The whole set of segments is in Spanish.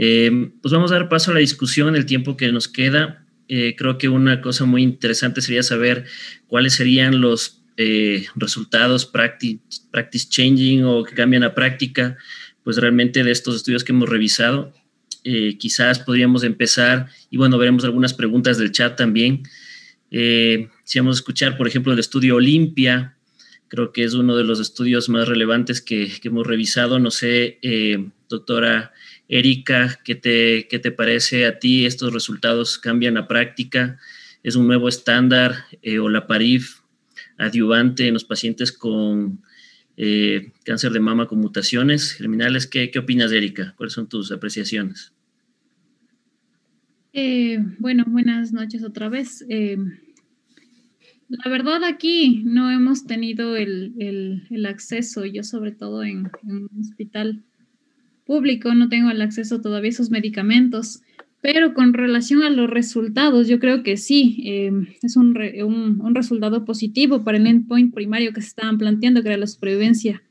Eh, pues vamos a dar paso a la discusión, el tiempo que nos queda. Eh, creo que una cosa muy interesante sería saber cuáles serían los eh, resultados practice, practice changing o que cambian a práctica, pues realmente de estos estudios que hemos revisado. quizás podríamos empezar, y bueno, veremos algunas preguntas del chat también. si vamos a escuchar, por ejemplo, el estudio Olimpia, creo que es uno de los estudios más relevantes que, que hemos revisado. No sé, doctora Erika, ¿qué te, ¿qué te parece a ti? ¿Estos resultados cambian a práctica? ¿Es un nuevo estándar eh, o la PARIF adyuvante en los pacientes con eh, cáncer de mama con mutaciones germinales? ¿Qué, qué opinas, Erika? ¿Cuáles son tus apreciaciones? Eh, bueno, buenas noches otra vez. la verdad aquí no hemos tenido el, el, acceso, yo sobre todo en un hospital público, no tengo el acceso todavía a esos medicamentos. Pero con relación a los resultados, yo creo que sí, eh, es un, un, resultado positivo para el endpoint primario que se estaban planteando, que era la supervivencia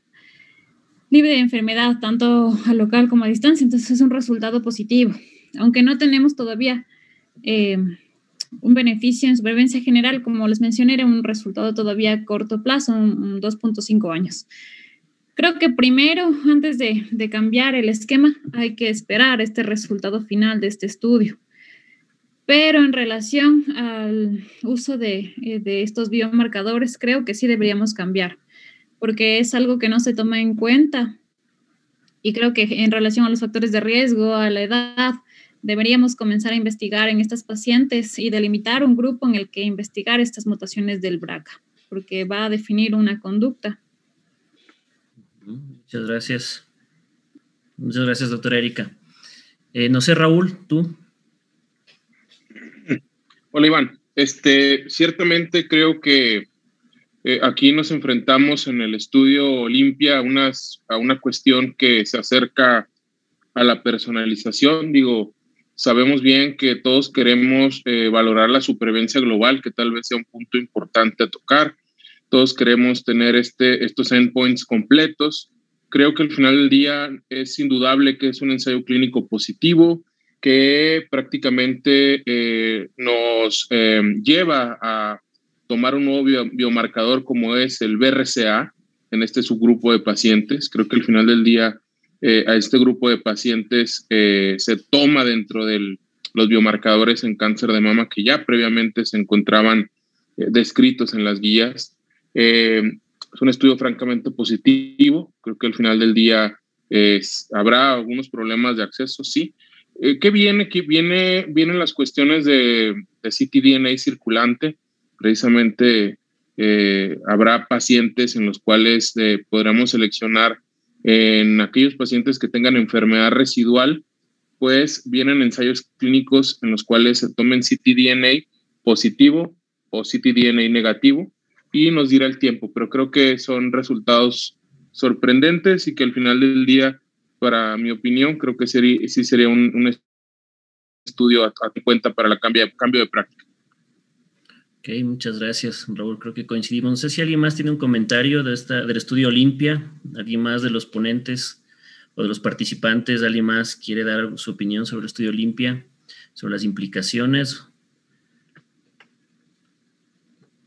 libre de enfermedad, tanto a local como a distancia. Entonces es un resultado positivo. Aunque no tenemos todavía eh, un beneficio en supervivencia general, como les mencioné, era un resultado todavía a corto plazo, un 2.5 años. Creo que primero, antes de, cambiar el esquema, hay que esperar este resultado final de este estudio. Pero en relación al uso de, eh, de, estos biomarcadores, creo que sí deberíamos cambiar, porque es algo que no se toma en cuenta. Y creo que en relación a los factores de riesgo, a la edad, deberíamos comenzar a investigar en estas pacientes y delimitar un grupo en el que investigar estas mutaciones del BRCA, porque va a definir una conducta. Muchas gracias. Muchas gracias, doctora Erika. Eh, no sé, Raúl, tú. Hola, Iván. Este, ciertamente creo que eh, aquí nos enfrentamos en el estudio Olimpia a, unas, a una cuestión que se acerca a la personalización. Digo, sabemos bien que todos queremos eh, valorar la supervivencia global, que tal vez sea un punto importante a tocar todos queremos tener este, estos endpoints completos. Creo que al final del día es indudable que es un ensayo clínico positivo que prácticamente eh, nos eh, lleva a tomar un nuevo biomarcador como es el BRCA en este subgrupo de pacientes. Creo que al final del día eh, a este grupo de pacientes se toma dentro de los biomarcadores en cáncer de mama que ya previamente se encontraban descritos en las guías eh, es un estudio francamente positivo. Creo que al final del día habrá algunos problemas de acceso, sí. Eh, ¿Qué viene? ¿Qué viene? Vienen las cuestiones de, de ctDNA circulante. Precisamente eh, habrá pacientes en los cuales podremos seleccionar en aquellos pacientes que tengan enfermedad residual, pues vienen ensayos clínicos en los cuales se tomen ctDNA positivo o ctDNA negativo y nos dirá el tiempo, pero creo que son resultados sorprendentes y que al final del día, para mi opinión, creo que sería, sí sería un, estudio a, cuenta para el cambio, cambio de práctica. Ok, muchas gracias, Raúl. Creo que coincidimos. No sé si alguien más tiene un comentario de esta, del estudio Olimpia, alguien más de los ponentes o de los participantes, alguien más quiere dar su opinión sobre el estudio Olimpia, sobre las implicaciones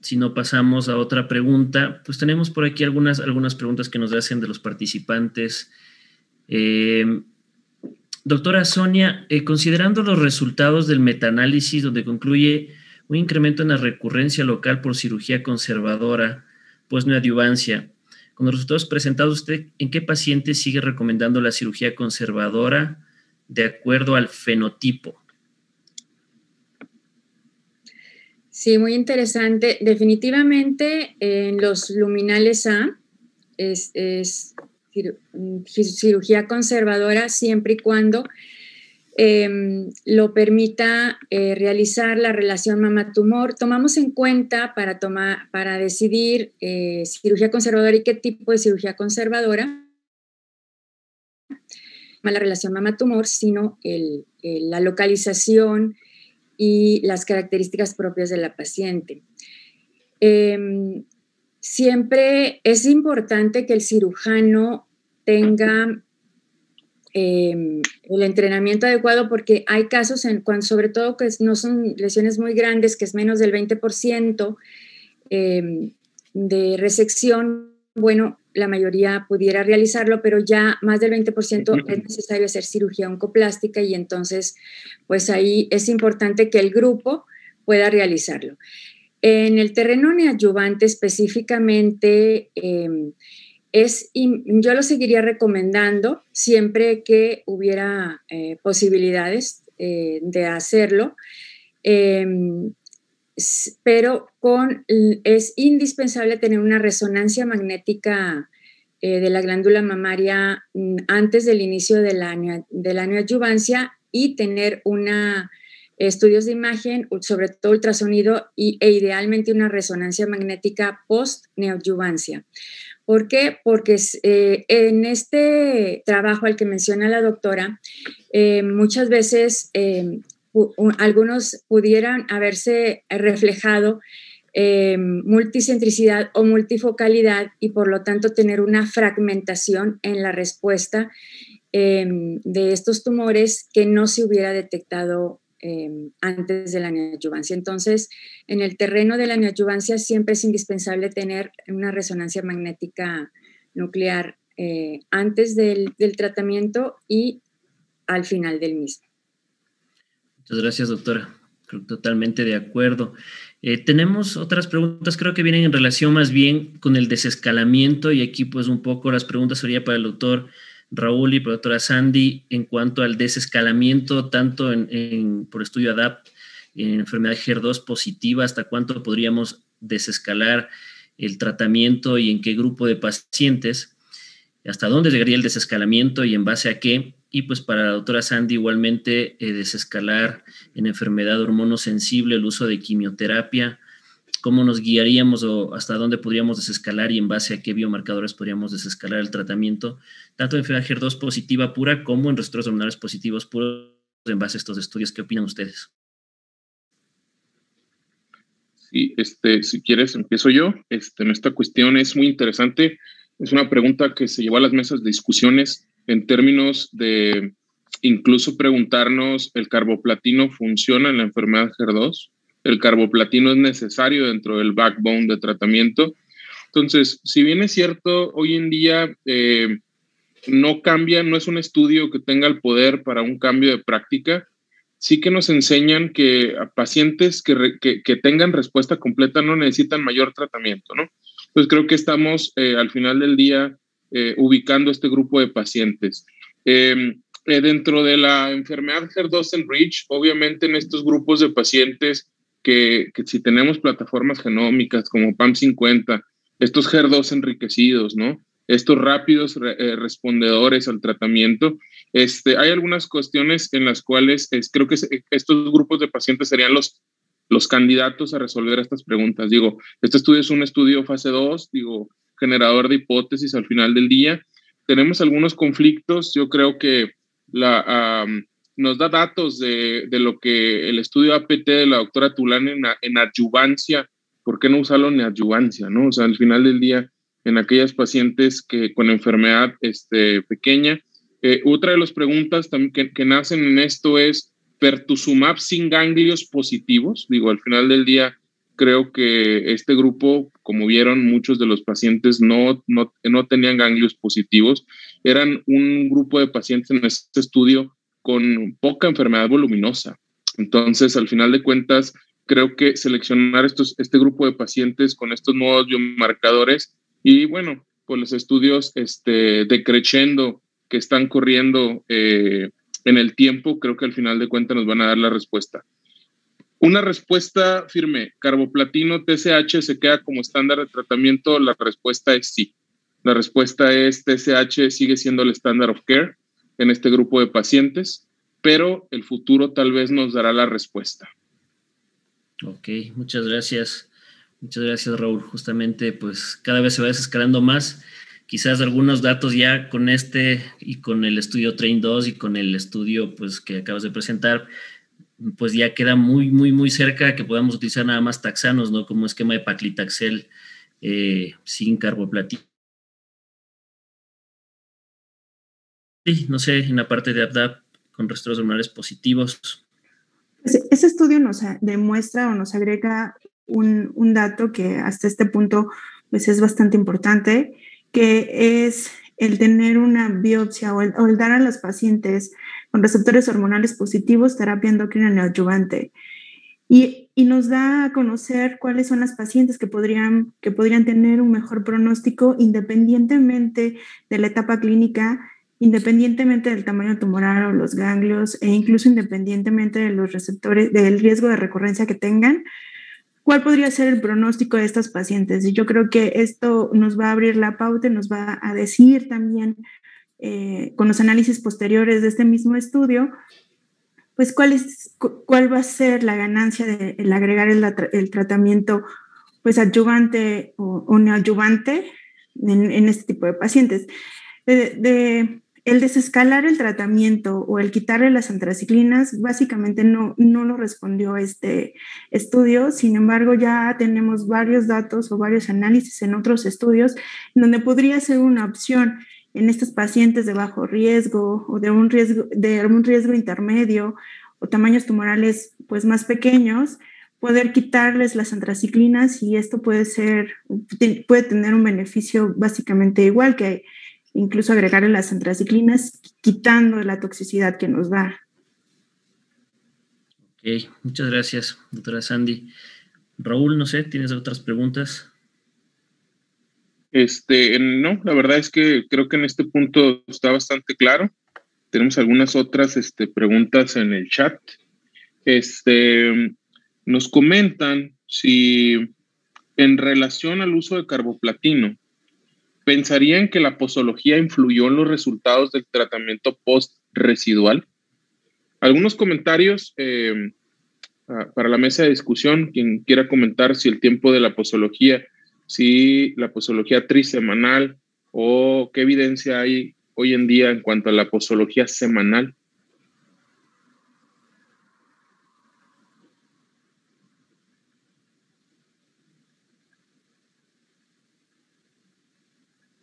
si no pasamos a otra pregunta, pues tenemos por aquí algunas, algunas preguntas que nos hacen de los participantes. Eh, doctora Sonia, eh, considerando los resultados del metaanálisis donde concluye un incremento en la recurrencia local por cirugía conservadora, pues no adyuvancia, con los resultados presentados, ¿usted en qué paciente sigue recomendando la cirugía conservadora de acuerdo al fenotipo? Sí, muy interesante. Definitivamente en los luminales A es, cirugía conservadora siempre y cuando em, lo permita eh, realizar la relación mama-tumor. Tomamos en cuenta para, tomar, para decidir eh, cirugía conservadora y qué tipo de cirugía conservadora la relación mama-tumor, sino la localización, y las características propias de la paciente. Em, siempre es importante que el cirujano tenga em, el entrenamiento adecuado porque hay casos, en, cuando, sobre todo que no son lesiones muy grandes, que es menos del 20% em, de resección, bueno, la mayoría pudiera realizarlo, pero ya más del 20% es necesario hacer cirugía oncoplástica y entonces, pues ahí es importante que el grupo pueda realizarlo. En el terreno neoadyuvante específicamente, em, es, yo lo seguiría recomendando siempre que hubiera eh, posibilidades eh, de hacerlo, em, pero con, es indispensable tener una resonancia magnética eh, de la glándula mamaria mm, antes del inicio de la, de la neoadyuvancia y tener una estudios de imagen, sobre todo ultrasonido y, e idealmente una resonancia magnética post-neoadyuvancia. ¿Por qué? Porque eh, en este trabajo al que menciona la doctora, eh, muchas veces eh, algunos pudieran haberse reflejado multicentricidad o multifocalidad y por lo tanto tener una fragmentación en la respuesta de estos tumores que no se hubiera detectado Em, antes de la neoadyuvancia. Entonces, en el terreno de la neoadyuvancia siempre es indispensable tener una resonancia magnética nuclear eh, antes del, tratamiento y al final del mismo. Muchas gracias, doctora. totalmente de acuerdo. Eh, tenemos otras preguntas, creo que vienen en relación más bien con el desescalamiento y aquí pues un poco las preguntas sería para el doctor Raúl y por la doctora Sandy en cuanto al desescalamiento, tanto en, por estudio ADAPT, en enfermedad GER2 positiva, hasta cuánto podríamos desescalar el tratamiento y en qué grupo de pacientes, hasta dónde llegaría el desescalamiento y en base a qué. Y pues para la doctora Sandy igualmente eh, desescalar en enfermedad hormonosensible el uso de quimioterapia, cómo nos guiaríamos o hasta dónde podríamos desescalar y en base a qué biomarcadores podríamos desescalar el tratamiento, tanto en enfermedad HER2 positiva pura como en rostros hormonales positivos puros en base a estos estudios. ¿Qué opinan ustedes? Sí, este, si quieres, empiezo yo. Este, esta cuestión es muy interesante. Es una pregunta que se llevó a las mesas de discusiones en términos de incluso preguntarnos, ¿el carboplatino funciona en la enfermedad HER2? el carboplatino es necesario dentro del backbone de tratamiento. Entonces, si bien es cierto, hoy en día eh, no cambia, no es un estudio que tenga el poder para un cambio de práctica, sí que nos enseñan que a pacientes que, tengan respuesta completa no necesitan mayor tratamiento, ¿no? Pues creo que estamos eh, al final del día eh, ubicando este grupo de pacientes. dentro de la enfermedad HER2 enrich, obviamente en estos grupos de pacientes que, si tenemos plataformas genómicas como PAM50, estos HER2 enriquecidos, ¿no? Estos rápidos eh, respondedores al tratamiento, este, hay algunas cuestiones en las cuales creo que estos grupos de pacientes serían los, los candidatos a resolver estas preguntas. Digo, este estudio es un estudio fase 2, digo, generador de hipótesis al final del día. Tenemos algunos conflictos, yo creo que nos da datos de, lo que el estudio APT de la doctora Tulán en, en adyuvancia, ¿por qué no usarlo en adyuvancia? ¿no? O sea, al final del día, en aquellas pacientes que con enfermedad este, pequeña. Eh, otra de las preguntas que, que, nacen en esto es, ¿pertuzumab sin ganglios positivos? Digo, al final del día, creo que este grupo, como vieron, muchos de los pacientes no, no, no tenían ganglios positivos. Eran un grupo de pacientes en este estudio con poca enfermedad voluminosa. Entonces, al final de cuentas, creo que seleccionar estos, este grupo de pacientes con estos nuevos biomarcadores y bueno, pues los estudios este, decreciendo que están corriendo eh, en el tiempo, creo que al final de cuentas nos van a dar la respuesta. Una respuesta firme, carboplatino TSH se queda como estándar de tratamiento, la respuesta es sí. La respuesta es TSH sigue siendo el estándar of care en este grupo de pacientes, pero el futuro tal vez nos dará la respuesta. Ok, muchas gracias. Muchas gracias, Raúl. Justamente, pues cada vez se va desescalando más. Quizás algunos datos ya con este y con el estudio Train 2 y con el estudio pues, que acabas de presentar, pues ya queda muy, muy, muy cerca que podamos utilizar nada más taxanos, ¿no? Como esquema de paclitaxel eh, sin carboplatino no sé, en la parte de ABDAP con rastreos hormonales positivos. Ese estudio nos demuestra o nos agrega un, un, dato que hasta este punto pues es bastante importante, que es el tener una biopsia o el, dar a los pacientes con receptores hormonales positivos terapia endocrina neoadyuvante. Y, y, nos da a conocer cuáles son las pacientes que podrían, que podrían tener un mejor pronóstico independientemente de la etapa clínica independientemente del tamaño tumoral o los ganglios e incluso independientemente de los receptores, del riesgo de recurrencia que tengan, ¿cuál podría ser el pronóstico de estas pacientes? Y yo creo que esto nos va a abrir la pauta, nos va a decir también eh, con los análisis posteriores de este mismo estudio, pues cuál, es, cuál va a ser la ganancia de el agregar el, el, tratamiento pues adyuvante o, o neoadyuvante en, en, este tipo de pacientes. De, de, el desescalar el tratamiento o el quitarle las antraciclinas básicamente no, no lo respondió este estudio, sin embargo ya tenemos varios datos o varios análisis en otros estudios donde podría ser una opción en estos pacientes de bajo riesgo o de un riesgo, de un riesgo intermedio o tamaños tumorales pues más pequeños, poder quitarles las antraciclinas y esto puede ser, puede tener un beneficio básicamente igual que incluso agregarle las antraciclinas, quitando la toxicidad que nos da. Ok, muchas gracias, doctora Sandy. Raúl, no sé, ¿tienes otras preguntas? Este, no, la verdad es que creo que en este punto está bastante claro. Tenemos algunas otras este, preguntas en el chat. Este, nos comentan si en relación al uso de carboplatino, ¿pensarían que la posología influyó en los resultados del tratamiento post-residual? Algunos comentarios eh, para la mesa de discusión, quien quiera comentar si el tiempo de la posología, si la posología trisemanal o qué evidencia hay hoy en día en cuanto a la posología semanal.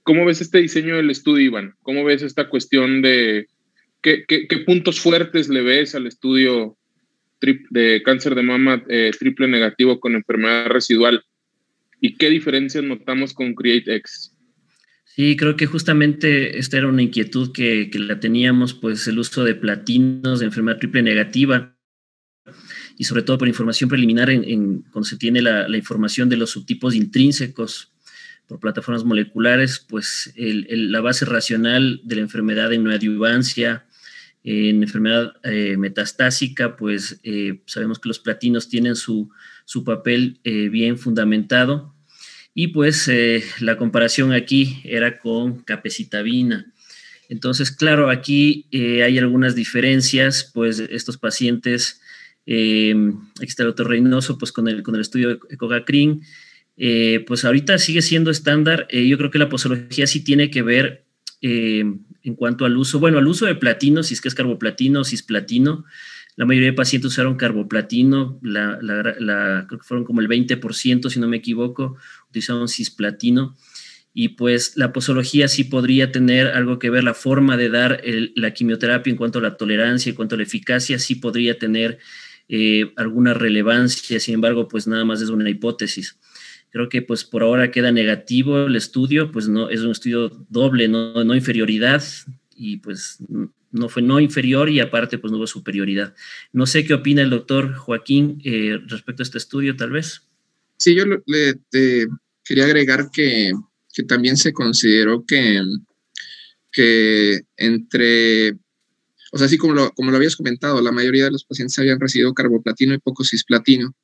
¿Cómo ves este diseño del estudio, Iván? ¿Cómo ves esta cuestión de qué, puntos fuertes le ves al estudio de cáncer de mama eh, triple negativo con enfermedad residual? ¿Y qué diferencias notamos con CreateX? Sí, creo que justamente esta era una inquietud que, la teníamos, pues el uso de platinos de enfermedad triple negativa y sobre todo por información preliminar en, cuando se tiene la, información de los subtipos intrínsecos por plataformas moleculares, pues la base racional de la enfermedad en neoadyuvancia, en enfermedad eh, metastásica, pues eh, sabemos que los platinos tienen su, papel eh, bien fundamentado. Y pues la comparación aquí era con capecitabina. Entonces, claro, aquí hay algunas diferencias, pues estos pacientes, aquí está pues con el, con el estudio de Cogacrin, eh, pues ahorita sigue siendo estándar. Eh, yo creo que la posología sí tiene que ver eh, en cuanto al uso, bueno, al uso de platino, si es que es carboplatino cisplatino. La mayoría de pacientes usaron carboplatino, la, creo que fueron como el 20%, si no me equivoco, utilizaron cisplatino. Y pues la posología sí podría tener algo que ver, la forma de dar la quimioterapia en cuanto a la tolerancia, en cuanto a la eficacia, sí podría tener alguna relevancia, sin embargo, pues nada más es una hipótesis. Creo que pues por ahora queda negativo el estudio, pues no es un estudio doble, no, no inferioridad y pues no fue no inferior y aparte pues no hubo superioridad. No sé qué opina el doctor Joaquín eh, respecto a este estudio, tal vez. Sí, yo le, quería agregar que, que, también se consideró que, que entre, o sea, así como lo, como lo habías comentado, la mayoría de los pacientes habían recibido carboplatino y poco cisplatino.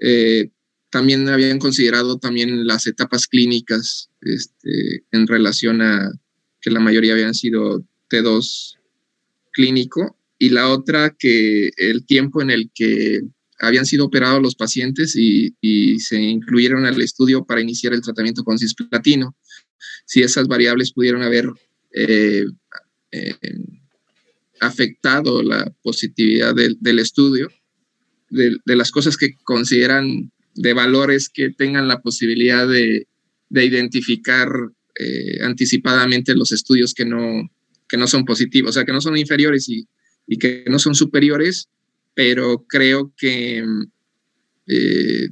Eh, también habían considerado también las etapas clínicas este, en relación a que la mayoría habían sido T2 clínico y la otra que el tiempo en el que habían sido operados los pacientes y, se incluyeron al estudio para iniciar el tratamiento con cisplatino. Si esas variables pudieron haber eh, afectado la positividad del, estudio, de, las cosas que consideran de valores que tengan la posibilidad de, identificar eh, anticipadamente los estudios que no, que no son positivos, o sea, que no son inferiores y, y que no son superiores, pero creo que eh,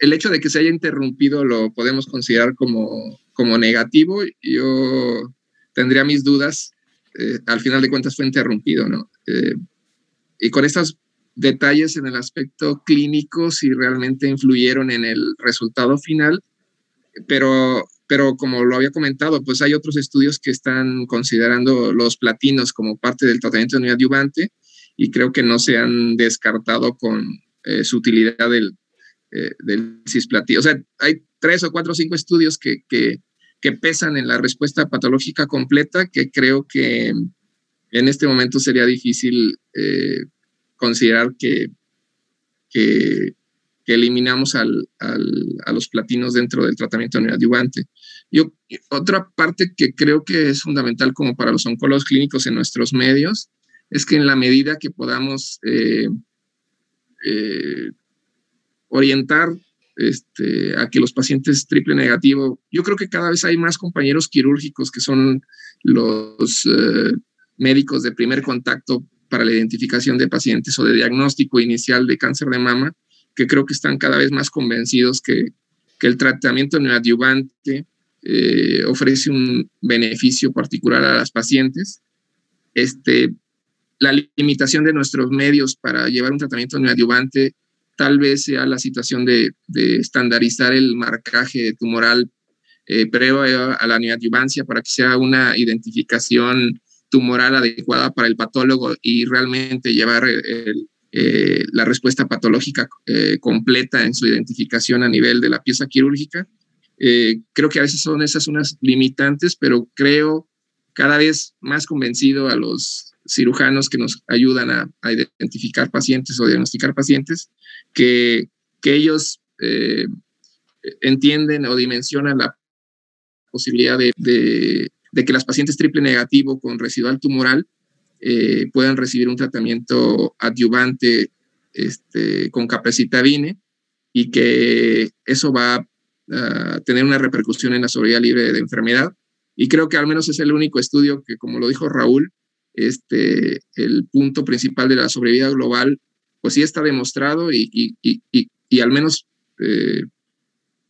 el hecho de que se haya interrumpido lo podemos considerar como, como negativo. Yo tendría mis dudas. Eh, al final de cuentas fue interrumpido, ¿no? Y con estos detalles en el aspecto clínico, si realmente influyeron en el resultado final, pero, pero como lo había comentado, pues hay otros estudios que están considerando los platinos como parte del tratamiento neoadyuvante y creo que no se han descartado con eh, su utilidad del, eh, del cisplatino. O sea, hay tres o cuatro o cinco estudios que, que, que, pesan en la respuesta patológica completa que creo que en este momento sería difícil eh, considerar que, que, eliminamos al, al, a los platinos dentro del tratamiento neoadyuvante. Yo, otra parte que creo que es fundamental como para los oncólogos clínicos en nuestros medios es que en la medida que podamos eh, eh, orientar este, a que los pacientes triple negativo, yo creo que cada vez hay más compañeros quirúrgicos que son los eh, médicos de primer contacto para la identificación de pacientes o de diagnóstico inicial de cáncer de mama, que creo que están cada vez más convencidos que, que el tratamiento neoadyuvante eh, ofrece un beneficio particular a las pacientes. Este, la limitación de nuestros medios para llevar un tratamiento neoadyuvante tal vez sea la situación de, estandarizar el marcaje tumoral eh, previo a la neoadyuvancia para que sea una identificación tumoral adecuada para el patólogo y realmente llevar eh, la respuesta patológica eh, completa en su identificación a nivel de la pieza quirúrgica. Eh, creo que a veces son esas unas limitantes, pero creo cada vez más convencido a los cirujanos que nos ayudan a, identificar pacientes o diagnosticar pacientes, que, que ellos entienden o dimensionan la posibilidad de que las pacientes triple negativo con residual tumoral eh, puedan recibir un tratamiento adyuvante este, con capacitabine y que eso va a tener una repercusión en la sobrevida libre de enfermedad. Y creo que al menos es el único estudio que, como lo dijo Raúl, este, el punto principal de la sobrevida global, pues sí está demostrado y, y, y, y al menos eh,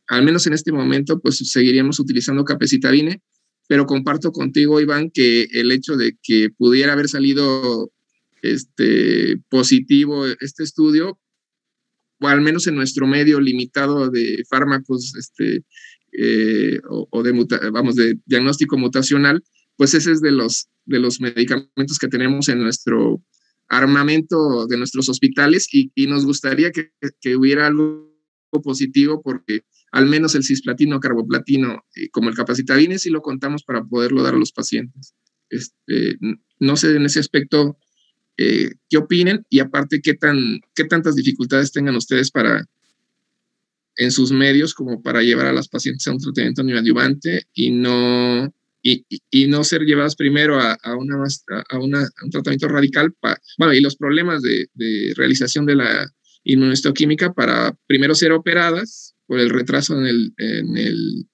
al menos en este momento, pues seguiríamos utilizando capacitabine pero comparto contigo, Iván, que el hecho de que pudiera haber salido este, positivo este estudio, o al menos en nuestro medio limitado de fármacos este, eh, o, de, vamos, de diagnóstico mutacional, pues ese es de los, de los medicamentos que tenemos en nuestro armamento de nuestros hospitales y, y nos gustaría que, que, hubiera algo positivo porque al menos el cisplatino, carboplatino, eh, como el capacitadine, sí lo contamos para poderlo dar a los pacientes. Este, no sé en ese aspecto eh, qué opinen y aparte qué, tan, qué tantas dificultades tengan ustedes para en sus medios como para llevar a las pacientes a un tratamiento neoadyuvante y no, y, no ser llevadas primero a, a, una, a, una, un tratamiento radical. bueno, y los problemas de, de realización de la inmunohistoquímica para primero ser operadas por el retraso en, el, en, el,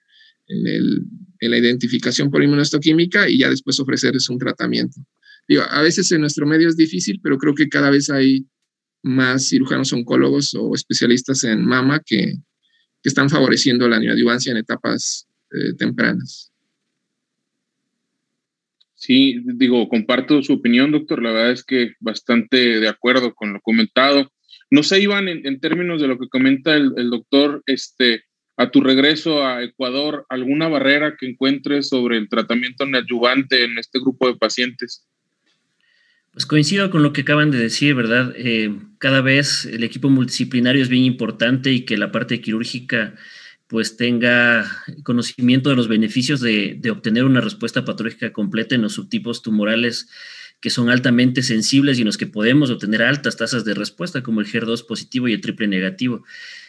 en, el, en la identificación por inmunohistoquímica y ya después ofrecerles un tratamiento. Digo, a veces en nuestro medio es difícil, pero creo que cada vez hay más cirujanos oncólogos o especialistas en mama que, que están favoreciendo la neoadyuvancia en etapas eh, tempranas. Sí, digo, comparto su opinión, doctor. La verdad es que bastante de acuerdo con lo comentado. No sé, Iván, en, términos de lo que comenta el, doctor, este, a tu regreso a Ecuador, ¿alguna barrera que encuentres sobre el tratamiento neoadyuvante en este grupo de pacientes? Pues coincido con lo que acaban de decir, ¿verdad? Eh, cada vez el equipo multidisciplinario es bien importante y que la parte quirúrgica pues tenga conocimiento de los beneficios de, de obtener una respuesta patológica completa en los subtipos tumorales que son altamente sensibles y en los que podemos obtener altas tasas de respuesta, como el HER2 positivo y el triple negativo.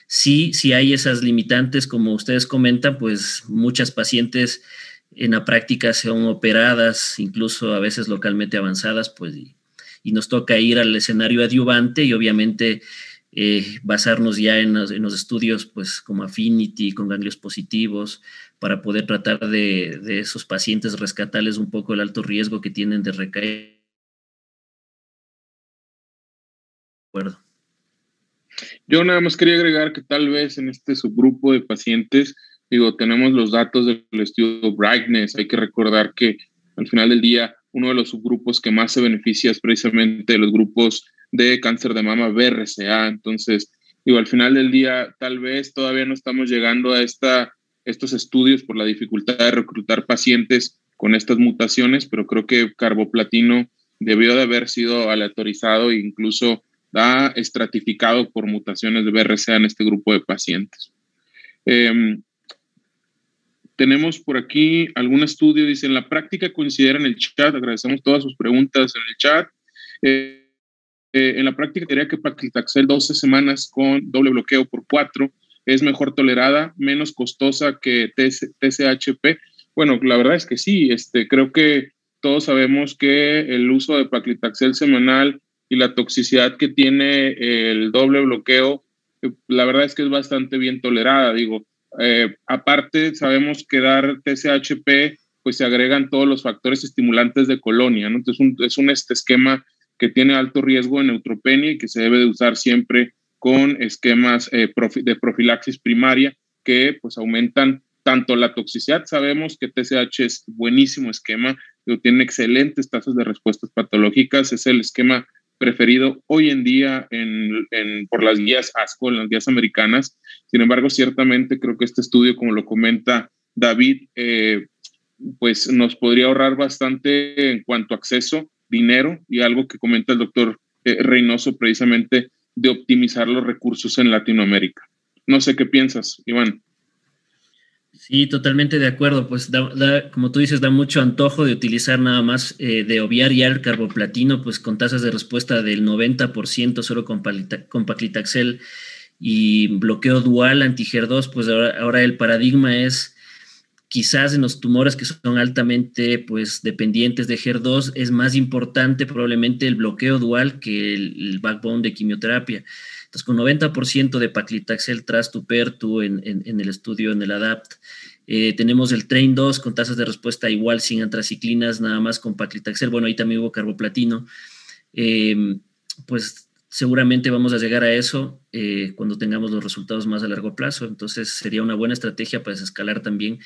Sí, sí hay esas limitantes, como ustedes comentan, pues muchas pacientes en la práctica son operadas, incluso a veces localmente avanzadas, pues y, nos toca ir al escenario adyuvante y obviamente eh, basarnos ya en los, en los, estudios, pues como Affinity, con ganglios positivos, para poder tratar de, de esos pacientes rescatarles un poco el alto riesgo que tienen de recaer. Yo nada más quería agregar que tal vez en este subgrupo de pacientes, digo, tenemos los datos del estudio Brightness, hay que recordar que al final del día uno de los subgrupos que más se beneficia es precisamente los grupos de cáncer de mama BRCA, entonces, digo, al final del día tal vez todavía no estamos llegando a esta, estos estudios por la dificultad de reclutar pacientes con estas mutaciones, pero creo que carboplatino debió de haber sido aleatorizado e incluso ha estratificado por mutaciones de BRCA en este grupo de pacientes. Em, tenemos por aquí algún estudio, dice, en la práctica consideran el chat, agradecemos todas sus preguntas en el chat. Eh, eh, en la práctica diría que paclitaxel 12 semanas con doble bloqueo por 4 es mejor tolerada, menos costosa que TCHP. Bueno, la verdad es que sí, este, creo que todos sabemos que el uso de paclitaxel semanal y la toxicidad que tiene el doble bloqueo, eh, la verdad es que es bastante bien tolerada. Digo, eh, aparte, sabemos que dar TSHP, pues se agregan todos los factores estimulantes de colonia, ¿no? Entonces, es un este esquema que tiene alto riesgo de neutropenia y que se debe de usar siempre con esquemas eh, de profilaxis primaria que pues aumentan tanto la toxicidad, sabemos que TSH es buenísimo esquema, tiene excelentes tasas de respuestas patológicas, es el esquema preferido hoy en día en, por las guías ASCO, en las guías americanas. Sin embargo, ciertamente creo que este estudio, como lo comenta David, eh, pues nos podría ahorrar bastante en cuanto a acceso, dinero y algo que comenta el doctor eh, Reynoso precisamente de optimizar los recursos en Latinoamérica. No sé qué piensas, Iván. Sí, totalmente de acuerdo. Pues como tú dices, da mucho antojo de utilizar nada más, eh, de obviar ya el carboplatino, pues con tasas de respuesta del 90% solo con, con paclitaxel y bloqueo dual anti-HER2, pues ahora, ahora, el paradigma es quizás en los tumores que son altamente pues dependientes de HER2 es más importante probablemente el bloqueo dual que el backbone de quimioterapia. Entonces, con 90% de paclitaxel tras tu pertu en, en, el estudio, en el ADAPT, eh, tenemos el Train 2 con tasas de respuesta igual sin antraciclinas, nada más con paclitaxel. Bueno, ahí también hubo carboplatino. Em, pues seguramente vamos a llegar a eso eh, cuando tengamos los resultados más a largo plazo. Entonces sería una buena estrategia para desescalar también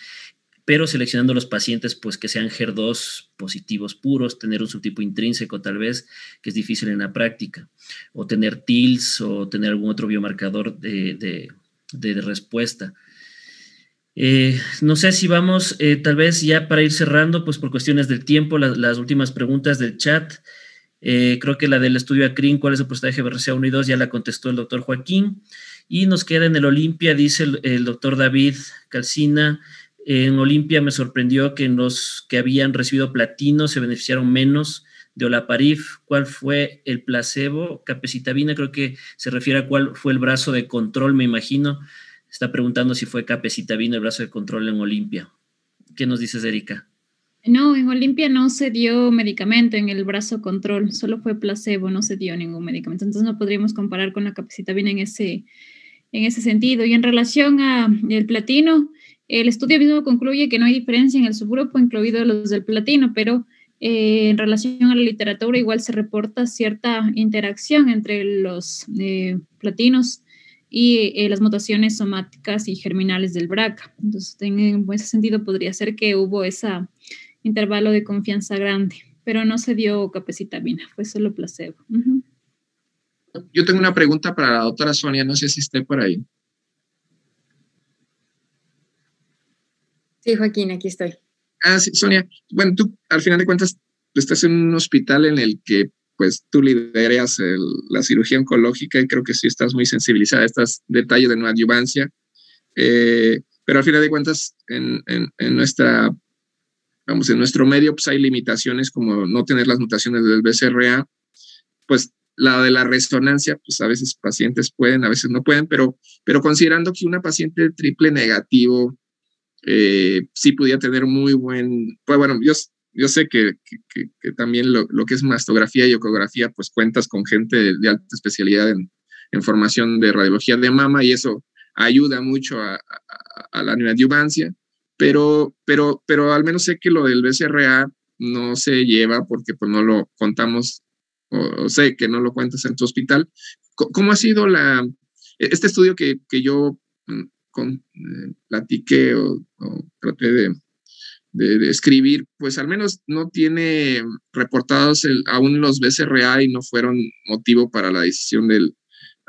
pero seleccionando los pacientes pues que sean HER2 positivos puros, tener un subtipo intrínseco tal vez, que es difícil en la práctica, o tener TILS o tener algún otro biomarcador de, respuesta. Eh, no sé si vamos, eh, tal vez ya para ir cerrando, pues por cuestiones del tiempo, las últimas preguntas del chat. Eh, creo que la del estudio ACRIN, cuál es el porcentaje de BRCA 1 y 2, ya la contestó el doctor Joaquín. Y nos queda en el Olimpia, dice el doctor David Calcina, en Olimpia me sorprendió que los que habían recibido platino se beneficiaron menos de olaparif. ¿Cuál fue el placebo? Capecitabina, creo que se refiere a cuál fue el brazo de control, me imagino. Está preguntando si fue capecitabina el brazo de control en Olimpia. ¿Qué nos dices, Erika? No, en Olimpia no se dio medicamento en el brazo control, solo fue placebo, no se dio ningún medicamento. Entonces no podríamos comparar con la capecitabina en ese, en ese sentido. Y en relación al platino, el estudio mismo concluye que no hay diferencia en el subgrupo, incluido los del platino, pero eh, en relación a la literatura igual se reporta cierta interacción entre los eh, platinos y eh, las mutaciones somáticas y germinales del BRCA. Entonces, en ese sentido podría ser que hubo ese intervalo de confianza grande, pero no se dio capecitabina, fue solo placebo. Yo tengo una pregunta para la doctora Sonia, no sé si esté por ahí. Sí, Joaquín, aquí estoy. Ah, sí, Sonia. Bueno, tú al final de cuentas estás en un hospital en el que pues tú lideras la cirugía oncológica y creo que sí estás muy sensibilizada a estos detalles de neoadyuvancia. Eh, pero al final de cuentas, en, en, nuestra, vamos, en nuestro medio pues hay limitaciones como no tener las mutaciones del BCRA, pues la de la resonancia, pues a veces pacientes pueden, a veces no pueden, pero, pero considerando que una paciente triple negativo eh, sí podía tener muy buen, pues bueno, yo, yo sé que, que, también lo, lo, que es mastografía y ecografía, pues cuentas con gente de, alta especialidad en, en, formación de radiología de mama y eso ayuda mucho a, a, a la neoadyuvancia, pero, pero, pero al menos sé que lo del BCRA no se lleva porque pues no lo contamos, o, sé que no lo cuentas en tu hospital. ¿Cómo ha sido la, este estudio que, que yo mm, con, eh, platiqué o, traté de, de, escribir, pues al menos no tiene reportados aún los BCRA y no fueron motivo para la decisión del,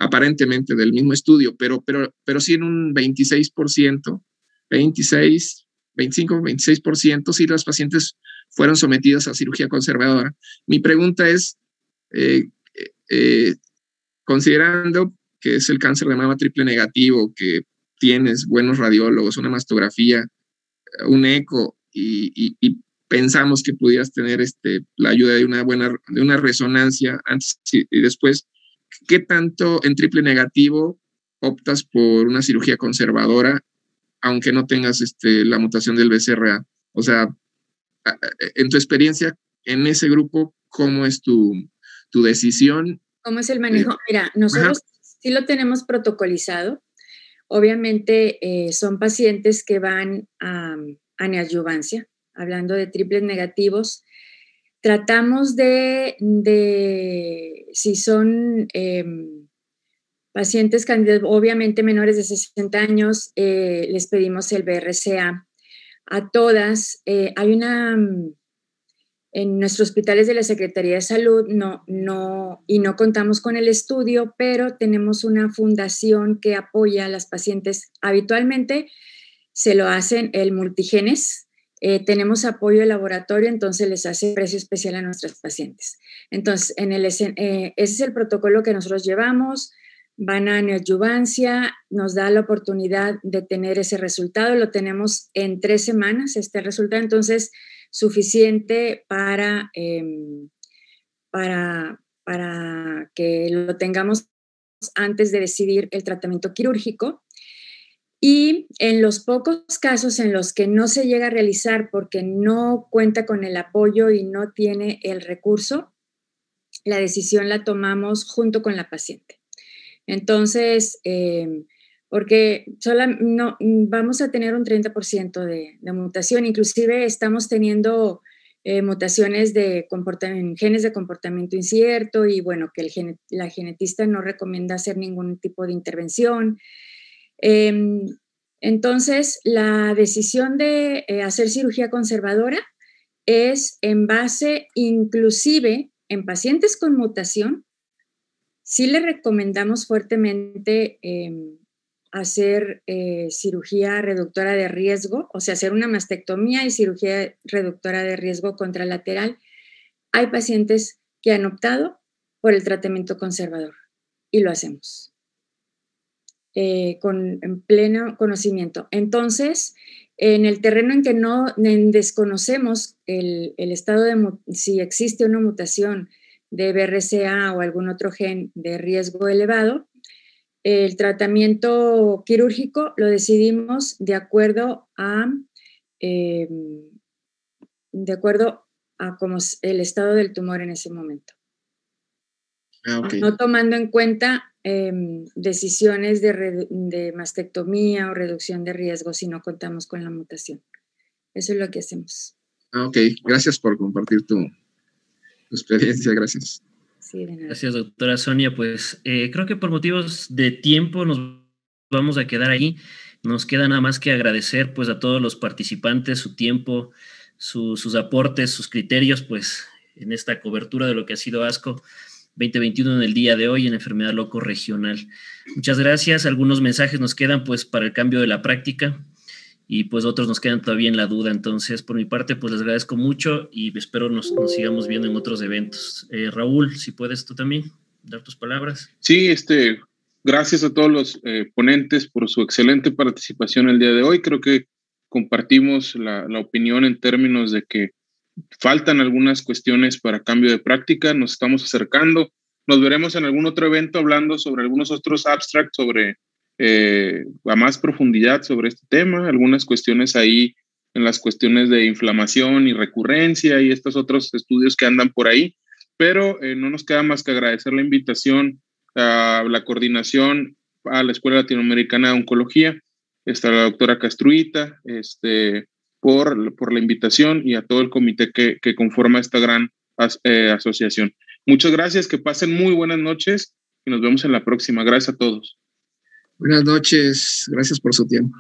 aparentemente del mismo estudio, pero, pero, pero sí en un 26%, 26, 25, 26%, si los pacientes fueron sometidos a cirugía conservadora. Mi pregunta es, eh, eh, considerando que es el cáncer de mama triple negativo, que tienes buenos radiólogos, una mastografía, un eco, y, pensamos que pudieras tener este, la ayuda de una buena de una resonancia antes y después, ¿qué tanto en triple negativo optas por una cirugía conservadora aunque no tengas este, la mutación del BCRA. O sea, en tu experiencia en ese grupo, ¿cómo es tu, tu decisión? ¿Cómo es el manejo? Eh, Mira, nosotros sí lo tenemos protocolizado. Obviamente eh, son pacientes que van a, a neoadyuvancia, hablando de triples negativos. Tratamos de, si son em, Pacientes obviamente menores de 60 años, eh, les pedimos el BRCA. A todas, eh, hay una, en nuestros hospitales de la Secretaría de Salud, no, no, y no contamos con el estudio, pero tenemos una fundación que apoya a las pacientes. Habitualmente se lo hacen el multigenes, eh, tenemos apoyo de laboratorio, entonces les hace precio especial a nuestras pacientes. Entonces, en el, ese es el protocolo que nosotros llevamos van a neoadyuvancia, nos da la oportunidad de tener ese resultado. Lo tenemos en tres semanas, este resultado, entonces suficiente para, em, para, para que lo tengamos antes de decidir el tratamiento quirúrgico. Y en los pocos casos en los que no se llega a realizar porque no cuenta con el apoyo y no tiene el recurso, la decisión la tomamos junto con la paciente. Entonces, em, porque solo no, vamos a tener un 30% de, de, mutación, inclusive estamos teniendo eh, mutaciones de genes de comportamiento incierto y bueno, que el la genetista no recomienda hacer ningún tipo de intervención. Em, entonces, la decisión de eh, hacer cirugía conservadora es en base inclusive en pacientes con mutación Sí le recomendamos fuertemente em, hacer eh, cirugía reductora de riesgo, o sea, hacer una mastectomía y cirugía reductora de riesgo contralateral. Hay pacientes que han optado por el tratamiento conservador y lo hacemos eh, con en pleno conocimiento. Entonces, en el terreno en que no desconocemos el, el, estado de si existe una mutación de BRCA o algún otro gen de riesgo elevado, el tratamiento quirúrgico lo decidimos de acuerdo a, em, de acuerdo a el estado del tumor en ese momento. Ah, no tomando en cuenta em, decisiones de, de, mastectomía o reducción de riesgo si no contamos con la mutación. Eso es lo que hacemos. Ah, ok, gracias por compartir tu, experiencia, gracias. Gracias, doctora Sonia. Pues eh, creo que por motivos de tiempo nos vamos a quedar ahí. Nos queda nada más que agradecer pues a todos los participantes su tiempo, sus aportes, sus criterios, pues en esta cobertura de lo que ha sido ASCO 2021 en el día de hoy en enfermedad loco regional. Muchas gracias. Algunos mensajes nos quedan pues para el cambio de la práctica y pues otros nos quedan todavía en la duda. Entonces, por mi parte, pues les agradezco mucho y espero nos, nos sigamos viendo en otros eventos. Eh, Raúl, si puedes tú también dar tus palabras. Sí, este, gracias a todos los eh, ponentes por su excelente participación el día de hoy. Creo que compartimos la, la opinión en términos de que faltan algunas cuestiones para cambio de práctica, nos estamos acercando. Nos veremos en algún otro evento hablando sobre algunos otros abstracts sobre eh, a más profundidad sobre este tema, algunas cuestiones ahí en las cuestiones de inflamación y recurrencia y estos otros estudios que andan por ahí, pero eh, no nos queda más que agradecer la invitación a la coordinación a la Escuela Latinoamericana de Oncología, está la doctora Castruita, este, por, por la invitación y a todo el comité que, que conforma esta gran eh, asociación. Muchas gracias, que pasen muy buenas noches y nos vemos en la próxima. Gracias a todos. Buenas noches, gracias por su tiempo.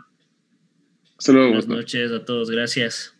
Hasta luego. Buenas noches a todos, gracias.